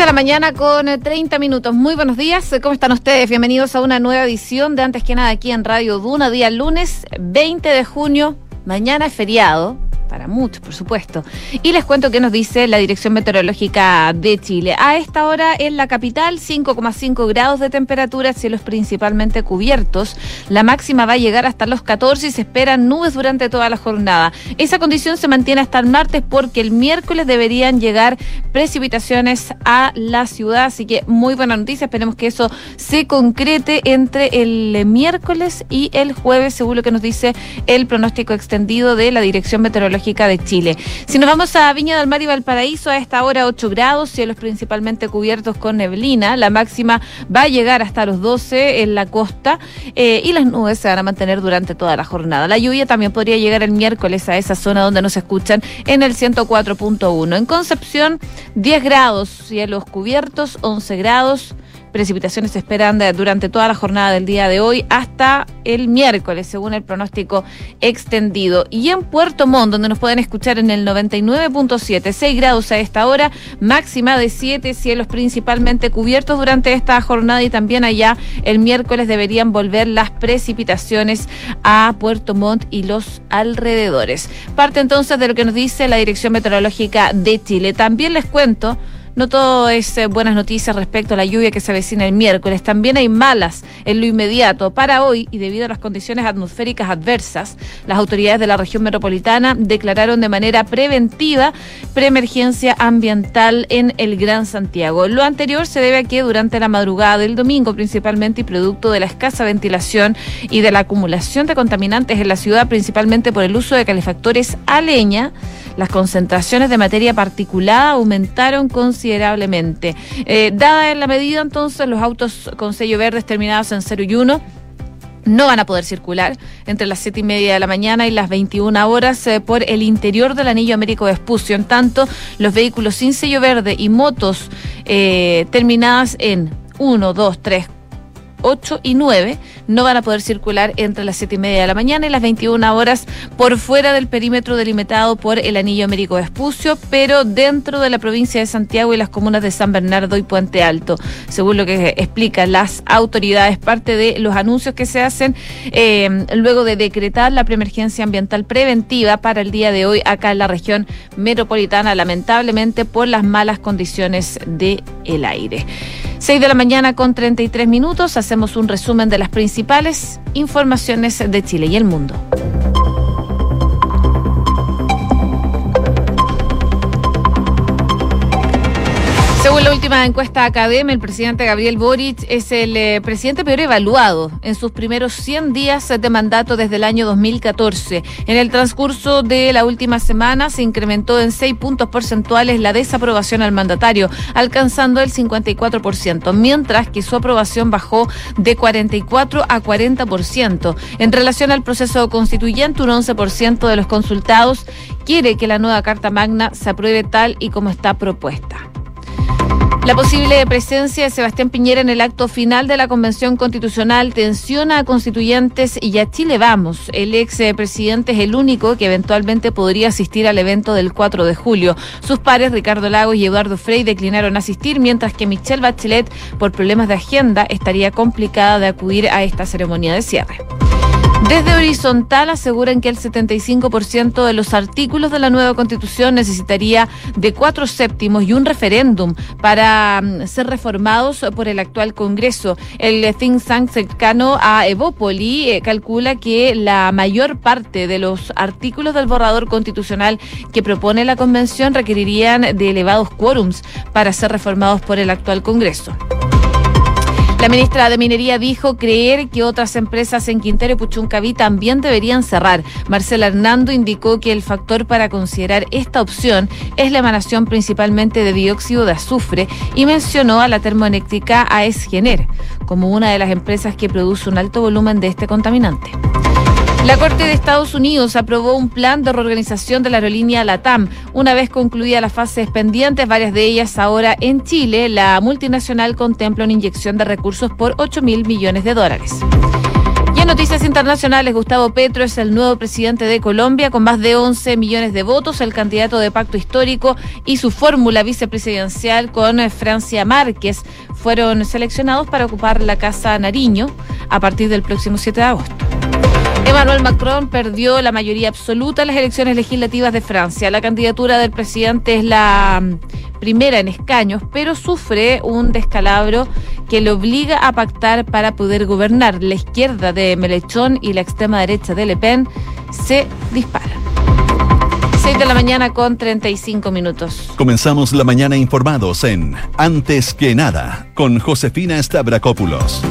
de la mañana con 30 minutos. Muy buenos días. ¿Cómo están ustedes? Bienvenidos a una nueva edición de Antes que nada aquí en Radio Duna, día lunes 20 de junio. Mañana es feriado para muchos, por supuesto. Y les cuento qué nos dice la Dirección Meteorológica de Chile. A esta hora en la capital, 5,5 grados de temperatura, cielos principalmente cubiertos. La máxima va a llegar hasta los 14 y se esperan nubes durante toda la jornada. Esa condición se mantiene hasta el martes porque el miércoles deberían llegar precipitaciones a la ciudad. Así que muy buena noticia. Esperemos que eso se concrete entre el miércoles y el jueves, según lo que nos dice el pronóstico extendido de la Dirección Meteorológica de Chile. Si nos vamos a Viña del Mar y Valparaíso, a esta hora 8 grados, cielos principalmente cubiertos con neblina. La máxima va a llegar hasta los 12 en la costa eh, y las nubes se van a mantener durante toda la jornada. La lluvia también podría llegar el miércoles a esa zona donde nos escuchan en el 104.1. En Concepción, 10 grados, cielos cubiertos, 11 grados. Precipitaciones se esperan durante toda la jornada del día de hoy hasta el miércoles, según el pronóstico extendido. Y en Puerto Montt, donde nos pueden escuchar en el 99.7, 6 grados a esta hora, máxima de 7, cielos principalmente cubiertos durante esta jornada y también allá el miércoles deberían volver las precipitaciones a Puerto Montt y los alrededores. Parte entonces de lo que nos dice la Dirección Meteorológica de Chile. También les cuento no todo es eh, buenas noticias respecto a la lluvia que se avecina el miércoles. También hay malas en lo inmediato. Para hoy, y debido a las condiciones atmosféricas adversas, las autoridades de la región metropolitana declararon de manera preventiva preemergencia ambiental en el Gran Santiago. Lo anterior se debe a que durante la madrugada del domingo, principalmente y producto de la escasa ventilación y de la acumulación de contaminantes en la ciudad, principalmente por el uso de calefactores a leña, las concentraciones de materia particulada aumentaron considerablemente. Eh, dada en la medida, entonces, los autos con sello verde terminados en 0 y 1 no van a poder circular entre las siete y media de la mañana y las 21 horas eh, por el interior del anillo Américo de Espucio. En tanto, los vehículos sin sello verde y motos eh, terminadas en 1, 2, 3, 8 y 9 no van a poder circular entre las 7 y media de la mañana y las 21 horas por fuera del perímetro delimitado por el Anillo Américo Espucio, pero dentro de la provincia de Santiago y las comunas de San Bernardo y Puente Alto, según lo que explican las autoridades, parte de los anuncios que se hacen eh, luego de decretar la preemergencia ambiental preventiva para el día de hoy acá en la región metropolitana, lamentablemente por las malas condiciones del el aire. 6 de la mañana con 33 minutos, hacemos un resumen de las principales informaciones de Chile y el mundo. Última encuesta Academia, el presidente Gabriel Boric es el eh, presidente peor evaluado en sus primeros 100 días de mandato desde el año 2014. En el transcurso de la última semana se incrementó en 6 puntos porcentuales la desaprobación al mandatario, alcanzando el 54%, mientras que su aprobación bajó de 44 a 40%. En relación al proceso constituyente, un 11% de los consultados quiere que la nueva Carta Magna se apruebe tal y como está propuesta. La posible presencia de Sebastián Piñera en el acto final de la Convención Constitucional tensiona a constituyentes y a Chile Vamos. El ex presidente es el único que eventualmente podría asistir al evento del 4 de julio. Sus pares, Ricardo Lagos y Eduardo Frey, declinaron asistir, mientras que Michelle Bachelet, por problemas de agenda, estaría complicada de acudir a esta ceremonia de cierre. Desde Horizontal aseguran que el 75% de los artículos de la nueva constitución necesitaría de cuatro séptimos y un referéndum para mm, ser reformados por el actual Congreso. El think tank cercano a Evópoli eh, calcula que la mayor parte de los artículos del borrador constitucional que propone la convención requerirían de elevados quórums para ser reformados por el actual Congreso. La ministra de Minería dijo creer que otras empresas en Quintero y Puchuncaví también deberían cerrar. Marcela Hernando indicó que el factor para considerar esta opción es la emanación principalmente de dióxido de azufre y mencionó a la termoeléctrica AES Gener como una de las empresas que produce un alto volumen de este contaminante. La Corte de Estados Unidos aprobó un plan de reorganización de la aerolínea LATAM. Una vez concluida las fases pendientes, varias de ellas ahora en Chile, la multinacional contempla una inyección de recursos por 8 mil millones de dólares noticias internacionales, Gustavo Petro es el nuevo presidente de Colombia con más de 11 millones de votos, el candidato de pacto histórico y su fórmula vicepresidencial con Francia Márquez fueron seleccionados para ocupar la Casa Nariño a partir del próximo 7 de agosto. Emmanuel Macron perdió la mayoría absoluta en las elecciones legislativas de Francia. La candidatura del presidente es la mm, primera en escaños, pero sufre un descalabro que le obliga a pactar para poder gobernar. La izquierda de Melechón y la extrema derecha de Le Pen se disparan. 6 de la mañana con 35 minutos. Comenzamos la mañana informados en Antes que nada con Josefina Stavrakopoulos.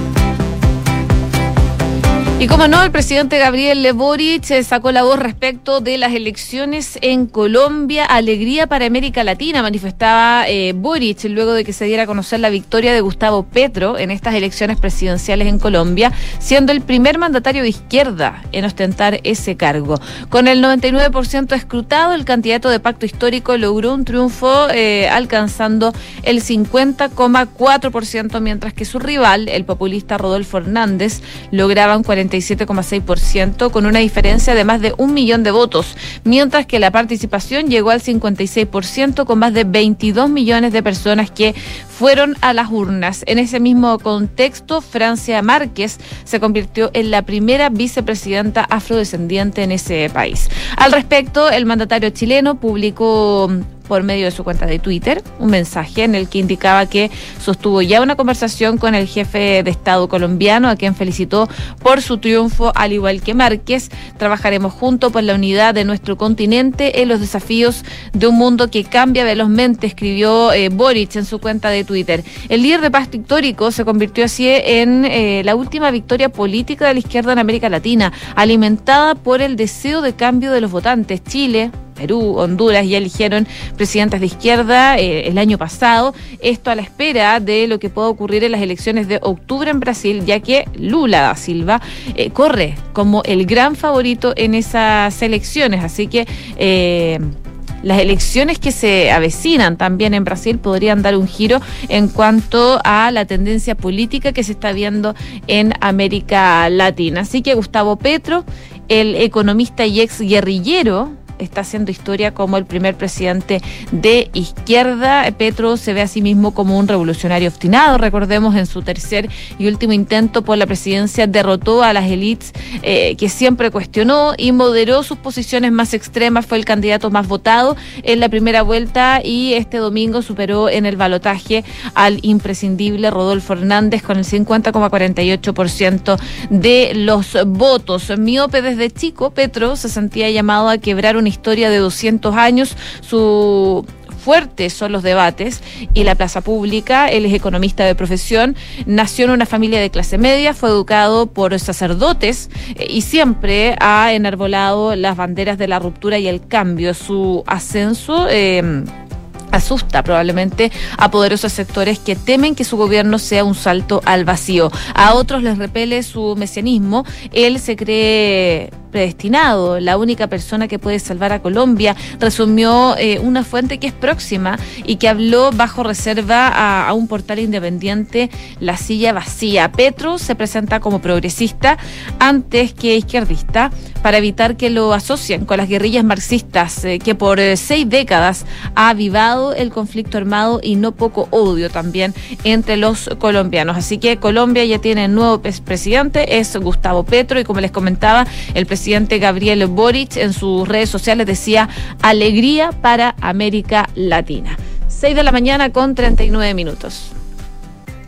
Y como no, el presidente Gabriel Boric eh, sacó la voz respecto de las elecciones en Colombia. Alegría para América Latina, manifestaba eh, Boric luego de que se diera a conocer la victoria de Gustavo Petro en estas elecciones presidenciales en Colombia, siendo el primer mandatario de izquierda en ostentar ese cargo. Con el 99% escrutado, el candidato de pacto histórico logró un triunfo eh, alcanzando el 50,4%, mientras que su rival, el populista Rodolfo Hernández, lograba un 40 47,6% con una diferencia de más de un millón de votos, mientras que la participación llegó al 56% con más de 22 millones de personas que fueron a las urnas. En ese mismo contexto, Francia Márquez se convirtió en la primera vicepresidenta afrodescendiente en ese país. Al respecto, el mandatario chileno publicó por medio de su cuenta de Twitter un mensaje en el que indicaba que sostuvo ya una conversación con el jefe de Estado colombiano, a quien felicitó por su triunfo, al igual que Márquez. Trabajaremos juntos por la unidad de nuestro continente en los desafíos de un mundo que cambia velozmente, escribió eh, Boric en su cuenta de Twitter. El líder de pacto histórico se convirtió así en eh, la última victoria política de la izquierda en América Latina, alimentada por el deseo de cambio de los votantes. Chile, Perú, Honduras ya eligieron presidentes de izquierda eh, el año pasado. Esto a la espera de lo que pueda ocurrir en las elecciones de octubre en Brasil, ya que Lula da Silva eh, corre como el gran favorito en esas elecciones. Así que las elecciones que se avecinan también en Brasil podrían dar un giro en cuanto a la tendencia política que se está viendo en América Latina. Así que Gustavo Petro, el economista y ex guerrillero, está haciendo historia como el primer presidente de izquierda. Petro se ve a sí mismo como un revolucionario obstinado. Recordemos en su tercer y último intento por la presidencia derrotó a las élites eh, que siempre cuestionó y moderó sus posiciones más extremas. Fue el candidato más votado en la primera vuelta y este domingo superó en el balotaje al imprescindible Rodolfo Hernández con el 50,48% de los votos. Miope desde chico, Petro se sentía llamado a quebrar un historia de 200 años. Su fuerte son los debates y la plaza pública. Él es economista de profesión, nació en una familia de clase media, fue educado por sacerdotes eh, y siempre ha enarbolado las banderas de la ruptura y el cambio. Su ascenso. Eh, asusta probablemente a poderosos sectores que temen que su gobierno sea un salto al vacío. A otros les repele su mesianismo. Él se cree predestinado, la única persona que puede salvar a Colombia, resumió eh, una fuente que es próxima y que habló bajo reserva a, un portal independiente, La Silla Vacía. Petro se presenta como progresista antes que izquierdista para evitar que lo asocien con las guerrillas marxistas eh, que por eh, seis décadas ha avivado el conflicto armado y no poco odio también entre los colombianos. Así que Colombia ya tiene nuevo presidente, es Gustavo Petro y como les comentaba, el presidente Gabriel Boric en sus redes sociales decía alegría para América Latina. 6 de la mañana con 39 minutos.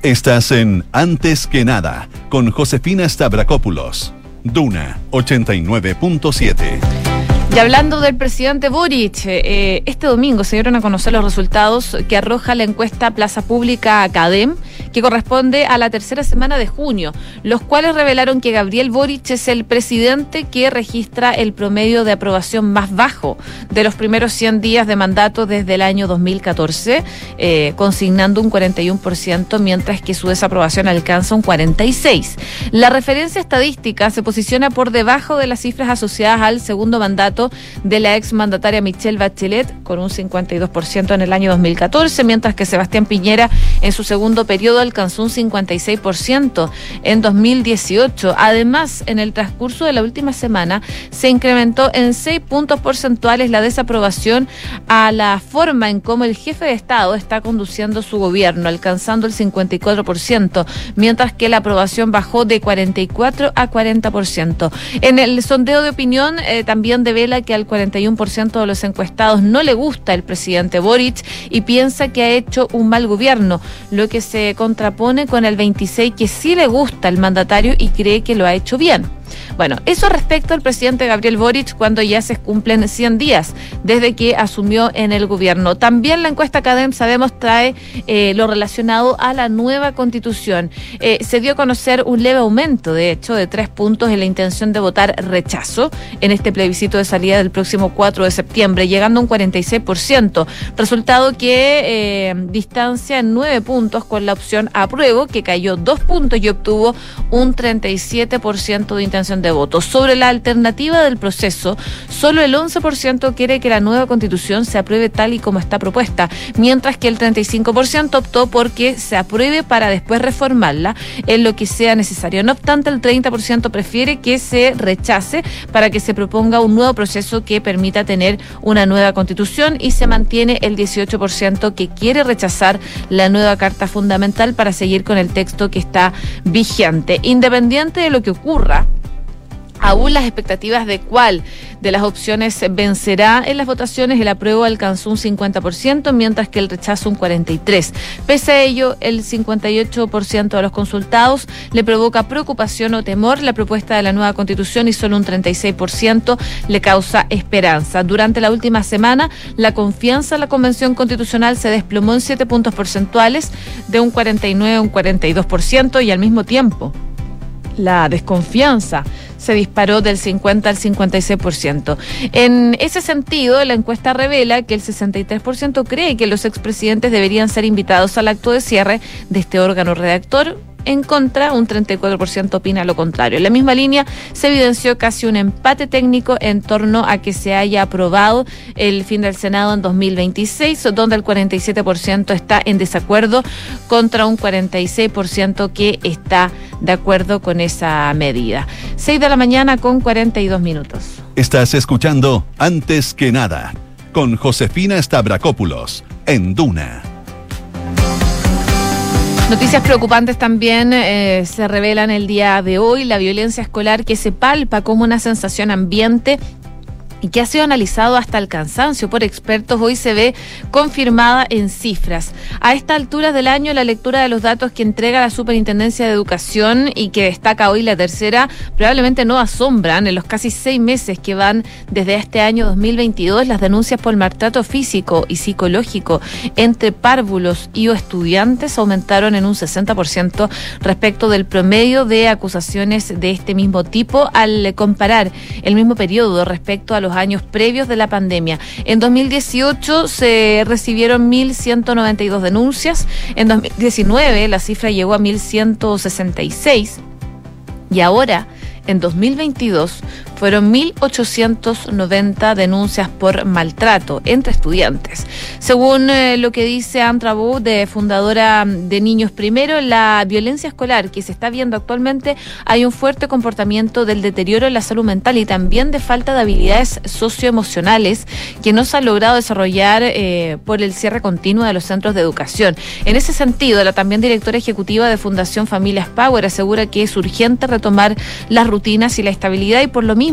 Estás en Antes que nada con Josefina Stavrakopoulos. Duna 89.7. Y hablando del presidente Boric, eh, este domingo se dieron a conocer los resultados que arroja la encuesta Plaza Pública Academ, que corresponde a la tercera semana de junio, los cuales revelaron que Gabriel Boric es el presidente que registra el promedio de aprobación más bajo de los primeros 100 días de mandato desde el año 2014, eh, consignando un 41%, mientras que su desaprobación alcanza un 46%. La referencia estadística se posiciona por debajo de las cifras asociadas al segundo mandato de la ex mandataria Michelle Bachelet con un 52% en el año 2014, mientras que Sebastián Piñera en su segundo periodo alcanzó un 56% en 2018. Además, en el transcurso de la última semana se incrementó en 6 puntos porcentuales la desaprobación a la forma en cómo el jefe de Estado está conduciendo su gobierno, alcanzando el 54%, mientras que la aprobación bajó de 44 a 40%. En el sondeo de opinión eh, también devela que al 41% de los encuestados no le gusta el presidente Boric y piensa que ha hecho un mal gobierno, lo que se contrapone con el 26 que sí le gusta el mandatario y cree que lo ha hecho bien. Bueno, eso respecto al presidente Gabriel Boric cuando ya se cumplen 100 días desde que asumió en el gobierno. También la encuesta CADEM, sabemos, trae eh, lo relacionado a la nueva constitución. Eh, se dio a conocer un leve aumento, de hecho, de tres puntos en la intención de votar rechazo en este plebiscito de salida del próximo 4 de septiembre, llegando a un 46%. Resultado que eh, distancia en nueve puntos con la opción apruebo, que cayó dos puntos y obtuvo un 37% de intención de votos. Sobre la alternativa del proceso, solo el 11% quiere que la nueva constitución se apruebe tal y como está propuesta, mientras que el 35% optó por que se apruebe para después reformarla en lo que sea necesario. No obstante, el 30% prefiere que se rechace para que se proponga un nuevo proceso que permita tener una nueva constitución y se mantiene el 18% que quiere rechazar la nueva Carta Fundamental para seguir con el texto que está vigente. Independiente de lo que ocurra, Aún las expectativas de cuál de las opciones vencerá en las votaciones, el apruebo alcanzó un 50%, mientras que el rechazo un 43%. Pese a ello, el 58% de los consultados le provoca preocupación o temor la propuesta de la nueva constitución y solo un 36% le causa esperanza. Durante la última semana, la confianza en la Convención Constitucional se desplomó en 7 puntos porcentuales, de un 49 a un 42%, y al mismo tiempo la desconfianza se disparó del 50 al 56%. En ese sentido, la encuesta revela que el 63% cree que los expresidentes deberían ser invitados al acto de cierre de este órgano redactor en contra, un 34% opina lo contrario. En la misma línea se evidenció casi un empate técnico en torno a que se haya aprobado el fin del Senado en 2026, donde el 47% está en desacuerdo contra un 46% que está de acuerdo con esa medida. 6 de la mañana con 42 minutos. Estás escuchando Antes que nada con Josefina Stavrakopoulos en Duna Noticias preocupantes también eh, se revelan el día de hoy. La violencia escolar que se palpa como una sensación ambiente y que ha sido analizado hasta el cansancio por expertos, hoy se ve confirmada en cifras. A esta altura del año, la lectura de los datos que entrega la Superintendencia de Educación y que destaca hoy la tercera, probablemente no asombran. En los casi seis meses que van desde este año 2022, las denuncias por maltrato físico y psicológico entre párvulos y o estudiantes aumentaron en un 60% respecto del promedio de acusaciones de este mismo tipo al comparar el mismo periodo respecto a los años previos de la pandemia. En 2018 se recibieron 1.192 denuncias, en 2019 la cifra llegó a 1.166 y ahora en 2022 fueron 1.890 denuncias por maltrato entre estudiantes. Según eh, lo que dice Andra de fundadora de Niños Primero, la violencia escolar que se está viendo actualmente hay un fuerte comportamiento del deterioro en la salud mental y también de falta de habilidades socioemocionales que no se ha logrado desarrollar eh, por el cierre continuo de los centros de educación. En ese sentido, la también directora ejecutiva de Fundación Familias Power asegura que es urgente retomar las rutinas y la estabilidad y por lo mismo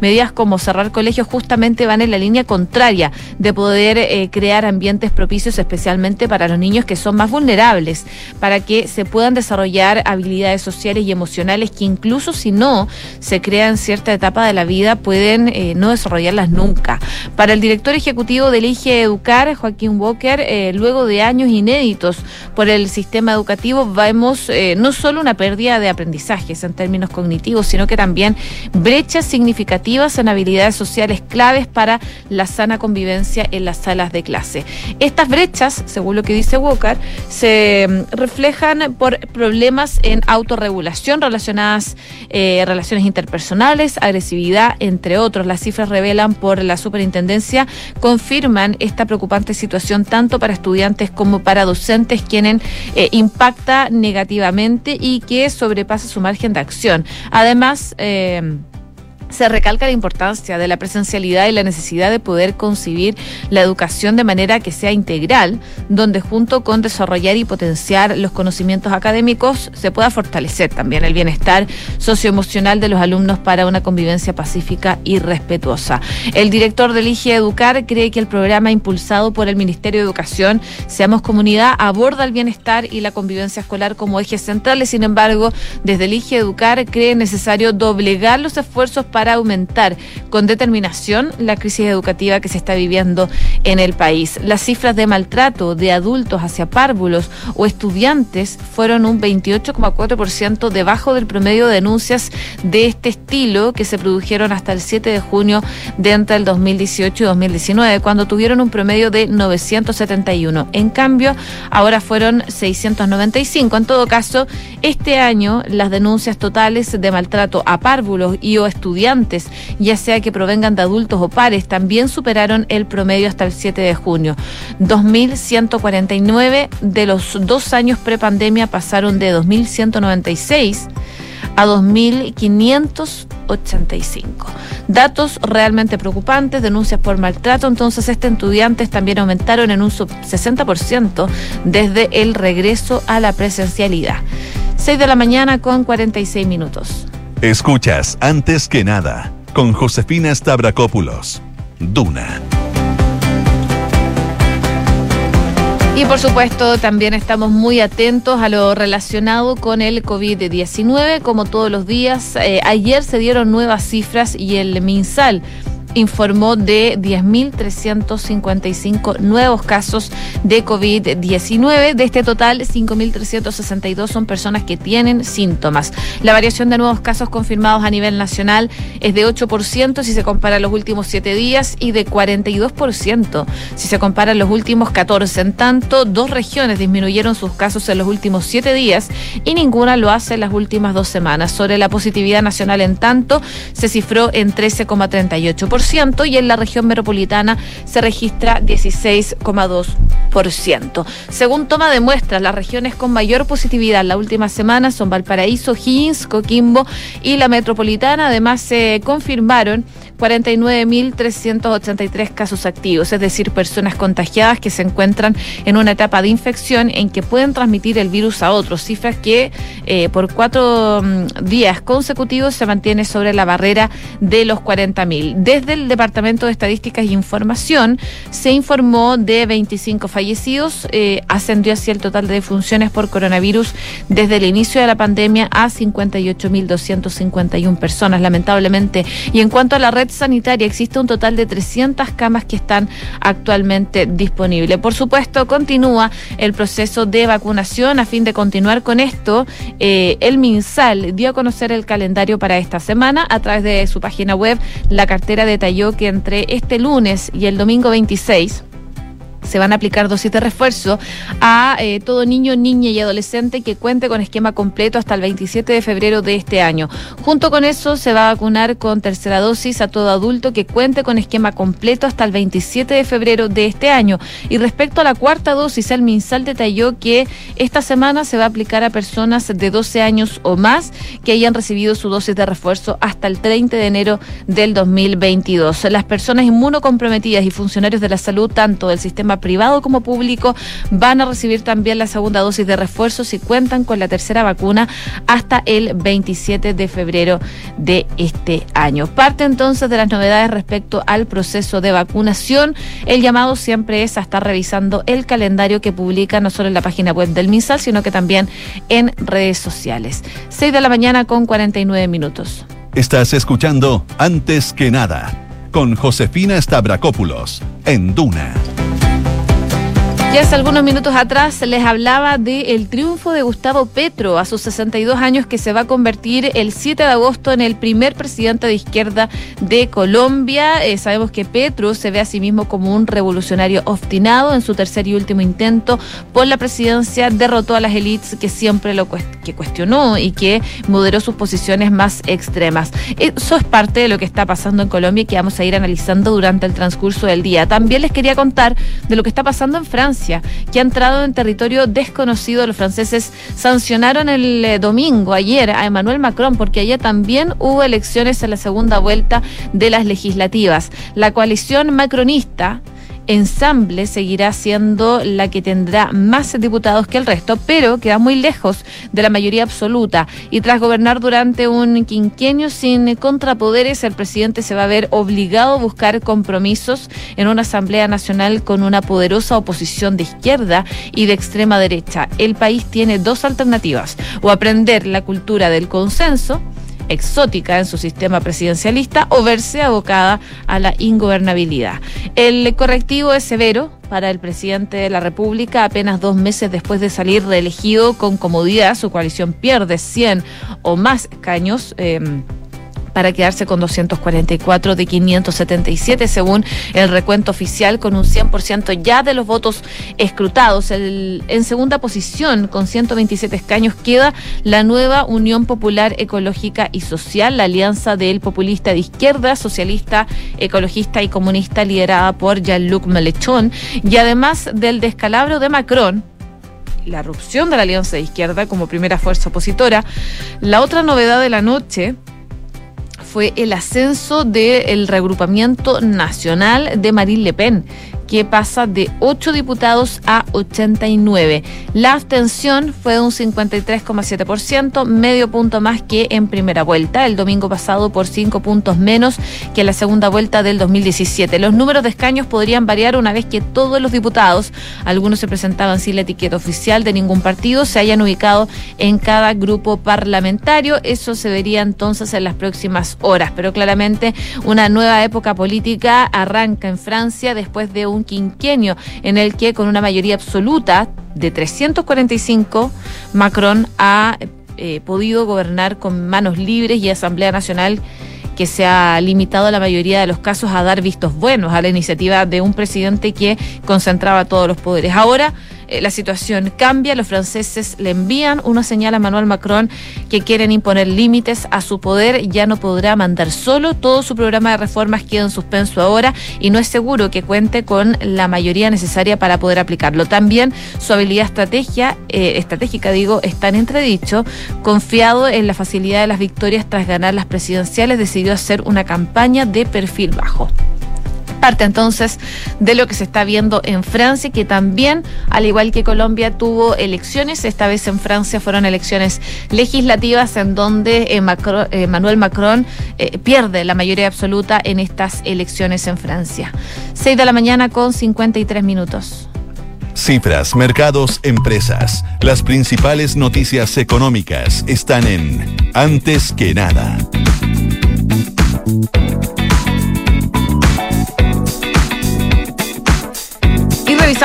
medidas como cerrar colegios justamente van en la línea contraria de poder eh, crear ambientes propicios especialmente para los niños que son más vulnerables, para que se puedan desarrollar habilidades sociales y emocionales que incluso si no se crean cierta etapa de la vida pueden eh, no desarrollarlas nunca. Para el director ejecutivo del IGE Educar, Joaquín Walker, eh, luego de años inéditos por el sistema educativo, vemos no solo una pérdida de aprendizajes en términos cognitivos, sino que también brechas significativas en habilidades sociales claves para la sana convivencia en las salas de clase. Estas brechas, según lo que dice Walker, se mm, reflejan por problemas en autorregulación relacionadas eh, relaciones interpersonales, agresividad, entre otros. Las cifras revelan por la superintendencia confirman esta preocupante situación tanto para estudiantes como para docentes, quienes eh, impacta negativamente y que sobrepasa su margen de acción. Además, eh, se recalca la importancia de la presencialidad y la necesidad de poder concebir la educación de manera que sea integral, donde junto con desarrollar y potenciar los conocimientos académicos se pueda fortalecer también el bienestar socioemocional de los alumnos para una convivencia pacífica y respetuosa. El director del IGE Educar cree que el programa impulsado por el Ministerio de Educación, Seamos Comunidad, aborda el bienestar y la convivencia escolar como ejes centrales. Sin embargo, desde el IGE Educar cree necesario doblegar los esfuerzos para para aumentar con determinación la crisis educativa que se está viviendo en el país. Las cifras de maltrato de adultos hacia párvulos o estudiantes fueron un 28,4% debajo del promedio de denuncias de este estilo que se produjeron hasta el 7 de junio de entre el 2018 y 2019, cuando tuvieron un promedio de 971. En cambio, ahora fueron 695. En todo caso, este año las denuncias totales de maltrato a párvulos y o estudiantes ya sea que provengan de adultos o pares, también superaron el promedio hasta el 7 de junio. 2.149 de los dos años prepandemia pasaron de 2.196 a 2.585. Datos realmente preocupantes, denuncias por maltrato, entonces este estudiantes también aumentaron en un sub 60% desde el regreso a la presencialidad. 6 de la mañana con 46 minutos. Escuchas antes que nada con Josefina Stavrakopoulos. Duna. Y por supuesto también estamos muy atentos a lo relacionado con el COVID-19, como todos los días. Eh, ayer se dieron nuevas cifras y el MinSal informó de 10.355 nuevos casos de COVID-19. De este total, 5.362 son personas que tienen síntomas. La variación de nuevos casos confirmados a nivel nacional es de 8% si se compara los últimos 7 días y de 42% si se compara los últimos 14. En tanto, dos regiones disminuyeron sus casos en los últimos 7 días y ninguna lo hace en las últimas dos semanas. Sobre la positividad nacional, en tanto, se cifró en 13,38% y en la región metropolitana se registra 16,2%. Según toma de muestras, las regiones con mayor positividad la última semana son Valparaíso, Higgins, Coquimbo y la metropolitana. Además, se confirmaron 49.383 casos activos, es decir, personas contagiadas que se encuentran en una etapa de infección en que pueden transmitir el virus a otros, cifras que eh, por cuatro mm, días consecutivos se mantiene sobre la barrera de los 40.000. Desde el Departamento de Estadísticas e Información se informó de 25 fallecidos, eh, ascendió así el total de defunciones por coronavirus desde el inicio de la pandemia a 58.251 personas, lamentablemente. Y en cuanto a la red sanitaria existe un total de 300 camas que están actualmente disponibles. Por supuesto, continúa el proceso de vacunación. A fin de continuar con esto, eh, el MinSal dio a conocer el calendario para esta semana a través de su página web. La cartera detalló que entre este lunes y el domingo 26 se van a aplicar dosis de refuerzo a eh, todo niño, niña y adolescente que cuente con esquema completo hasta el 27 de febrero de este año. Junto con eso, se va a vacunar con tercera dosis a todo adulto que cuente con esquema completo hasta el 27 de febrero de este año. Y respecto a la cuarta dosis, el MinSal detalló que esta semana se va a aplicar a personas de 12 años o más que hayan recibido su dosis de refuerzo hasta el 30 de enero del 2022. Las personas inmunocomprometidas y funcionarios de la salud, tanto del sistema privado como público van a recibir también la segunda dosis de refuerzo si cuentan con la tercera vacuna hasta el 27 de febrero de este año. Parte entonces de las novedades respecto al proceso de vacunación. El llamado siempre es a estar revisando el calendario que publica no solo en la página web del MISAL, sino que también en redes sociales. 6 de la mañana con 49 minutos. Estás escuchando Antes que nada con Josefina Stavrakopoulos en Duna Ya hace algunos minutos atrás les hablaba del triunfo de Gustavo Petro a sus 62 años que se va a convertir el 7 de agosto en el primer presidente de izquierda de Colombia. Eh, sabemos que Petro se ve a sí mismo como un revolucionario obstinado en su tercer y último intento por la presidencia. Derrotó a las élites que siempre lo que cuestionó y que moderó sus posiciones más extremas. Eso es parte de lo que está pasando en Colombia y que vamos a ir analizando durante el transcurso del día. También les quería contar de lo que está pasando en Francia que ha entrado en territorio desconocido. Los franceses sancionaron el eh, domingo, ayer, a Emmanuel Macron, porque allá también hubo elecciones en la segunda vuelta de las legislativas. La coalición macronista ensamble seguirá siendo la que tendrá más diputados que el resto, pero queda muy lejos de la mayoría absoluta. Y tras gobernar durante un quinquenio sin contrapoderes, el presidente se va a ver obligado a buscar compromisos en una Asamblea Nacional con una poderosa oposición de izquierda y de extrema derecha. El país tiene dos alternativas, o aprender la cultura del consenso, exótica en su sistema presidencialista o verse abocada a la ingobernabilidad. El correctivo es severo para el presidente de la República apenas dos meses después de salir reelegido con comodidad. Su coalición pierde 100 o más escaños. Eh, para quedarse con 244 de 577 según el recuento oficial con un 100% ya de los votos escrutados. en segunda posición con 127 escaños queda la nueva Unión Popular Ecológica y Social, la alianza del populista de izquierda, socialista, ecologista y comunista liderada por Jean-Luc Mélenchon y además del descalabro de Macron la erupción de la Alianza de Izquierda como primera fuerza opositora. La otra novedad de la noche fue el ascenso del reagrupamiento nacional de Marine Le Pen, que pasa de 8 diputados a 89. La abstención fue de un 53,7%, medio punto más que en primera vuelta, el domingo pasado por 5 puntos menos que en la segunda vuelta del 2017. Los números de escaños podrían variar una vez que todos los diputados, algunos se presentaban sin la etiqueta oficial de ningún partido, se hayan ubicado en cada grupo parlamentario. Eso se vería entonces en las próximas horas, pero claramente una nueva época política arranca en Francia después de un un quinquenio en el que con una mayoría absoluta de 345 Macron ha eh, podido gobernar con manos libres y Asamblea Nacional que se ha limitado la mayoría de los casos a dar vistos buenos a la iniciativa de un presidente que concentraba todos los poderes. Ahora eh, la situación cambia. Los franceses le envían una señal a Manuel Macron que quieren imponer límites a su poder. Ya no podrá mandar solo. Todo su programa de reformas queda en suspenso ahora y no es seguro que cuente con la mayoría necesaria para poder aplicarlo. También su habilidad eh, estratégica, digo, está en entredicho. Confiado en la facilidad de las victorias tras ganar las presidenciales, decidió hacer una campaña de perfil bajo parte entonces de lo que se está viendo en Francia, que también, al igual que Colombia, tuvo elecciones. Esta vez en Francia fueron elecciones legislativas en donde Emmanuel eh, Macron eh, pierde la mayoría absoluta en estas elecciones en Francia. 6 de la mañana con 53 minutos. Cifras, mercados, empresas. Las principales noticias económicas están en Antes que nada.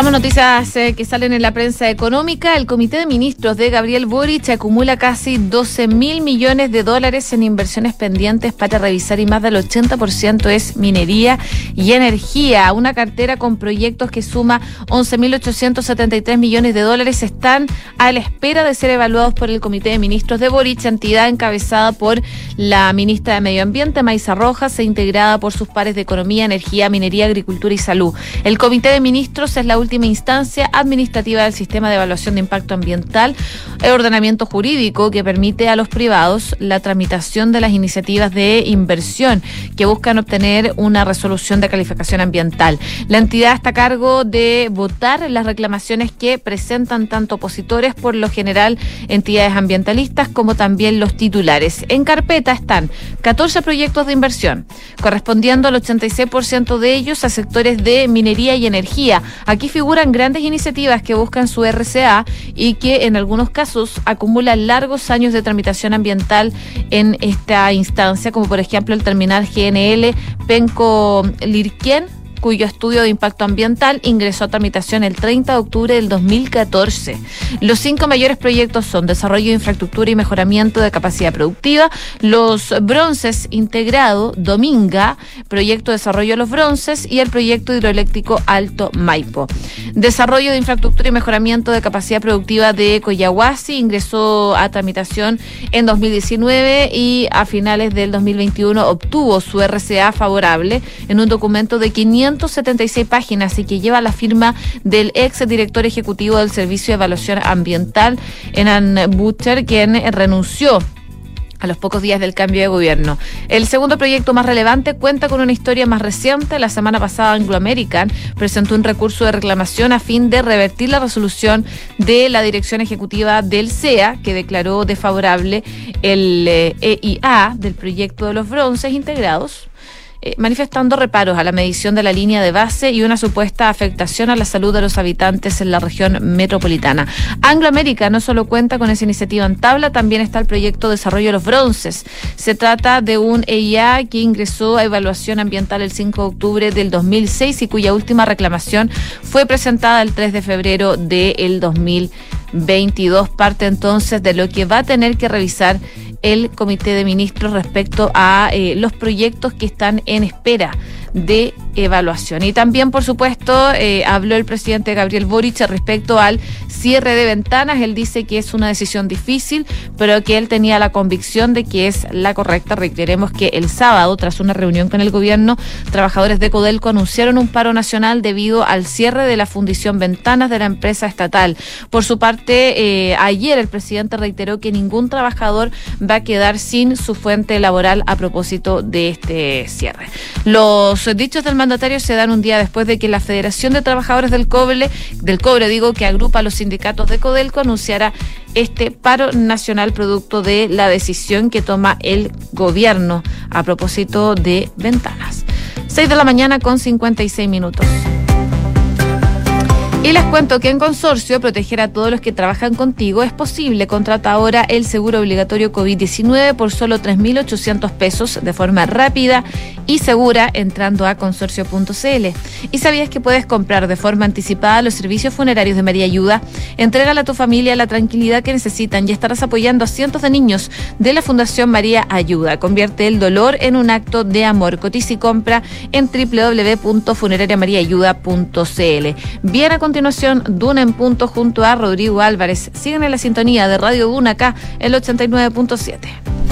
Revisamos noticias eh, que salen en la prensa económica. El Comité de Ministros de Gabriel Boric acumula casi 12 mil millones de dólares en inversiones pendientes para revisar y más del 80% es minería y energía. Una cartera con proyectos que suma 11.873 millones de dólares están a la espera de ser evaluados por el Comité de Ministros de Boric, entidad encabezada por la ministra de Medio Ambiente, Maisa Rojas, e integrada por sus pares de Economía, Energía, Minería, Agricultura y Salud. El Comité de Ministros es la última instancia administrativa del sistema de evaluación de impacto ambiental, el ordenamiento jurídico que permite a los privados la tramitación de las iniciativas de inversión que buscan obtener una resolución de calificación ambiental. La entidad está a cargo de votar las reclamaciones que presentan tanto opositores, por lo general entidades ambientalistas, como también los titulares. En carpeta están 14 proyectos de inversión, correspondiendo al 86% de ellos a sectores de minería y energía. Aquí figuran grandes iniciativas que buscan su RCA y que en algunos casos acumulan largos años de tramitación ambiental en esta instancia, como por ejemplo el terminal GNL Penco Lirquien cuyo estudio de impacto ambiental ingresó a tramitación el 30 de octubre del 2014. Los cinco mayores proyectos son desarrollo de infraestructura y mejoramiento de capacidad productiva, los bronces integrado Dominga, proyecto de desarrollo de los bronces y el proyecto hidroeléctrico Alto Maipo. Desarrollo de infraestructura y mejoramiento de capacidad productiva de Coyahuasi ingresó a tramitación en 2019 y a finales del 2021 obtuvo su RCA favorable en un documento de 576 páginas y que lleva la firma del ex director ejecutivo del Servicio de Evaluación Ambiental, Enan Butcher, quien renunció a los pocos días del cambio de gobierno. El segundo proyecto más relevante cuenta con una historia más reciente. La semana pasada Anglo American presentó un recurso de reclamación a fin de revertir la resolución de la dirección ejecutiva del CEA que declaró desfavorable el EIA eh, e del proyecto de los bronces integrados eh, manifestando reparos a la medición de la línea de base y una supuesta afectación a la salud de los habitantes en la región metropolitana. Anglo América no solo cuenta con esa iniciativa en tabla, también está el proyecto Desarrollo de los Bronces. Se trata de un EIA que ingresó a evaluación ambiental el 5 de octubre del 2006 y cuya última reclamación fue presentada el 3 de febrero del 2022. Parte entonces de lo que va a tener que revisar el Comité de Ministros respecto a eh, los proyectos que están en espera de evaluación. Y también, por supuesto, eh, habló el presidente Gabriel Boric respecto al cierre de ventanas. Él dice que es una decisión difícil, pero que él tenía la convicción de que es la correcta. Reiteremos que el sábado, tras una reunión con el gobierno, trabajadores de Codelco anunciaron un paro nacional debido al cierre de la fundición Ventanas de la empresa estatal. Por su parte, eh, ayer el presidente reiteró que ningún trabajador va a quedar sin su fuente laboral a propósito de este cierre. Los dichos del mandatario se dan un día después de que la Federación de Trabajadores del Cobre, del Cobre, digo, que agrupa a los sindicatos de Codelco, anunciara este paro nacional producto de la decisión que toma el gobierno a propósito de ventanas. 6 de la mañana con 56 minutos. Y les cuento que en Consorcio, proteger a todos los que trabajan contigo es posible. Contrata ahora el seguro obligatorio COVID-19 por solo 3.800 pesos de forma rápida y segura entrando a consorcio.cl. ¿Y sabías que puedes comprar de forma anticipada los servicios funerarios de María Ayuda? Entrégale a tu familia la tranquilidad que necesitan y estarás apoyando a cientos de niños de la Fundación María Ayuda. Convierte el dolor en un acto de amor. Cotiza y compra en www.funerariamariaayuda.cl. Bien a continuación, Duna en punto junto a Rodrigo Álvarez. Siguen en la sintonía de Radio Duna acá, el 89.7.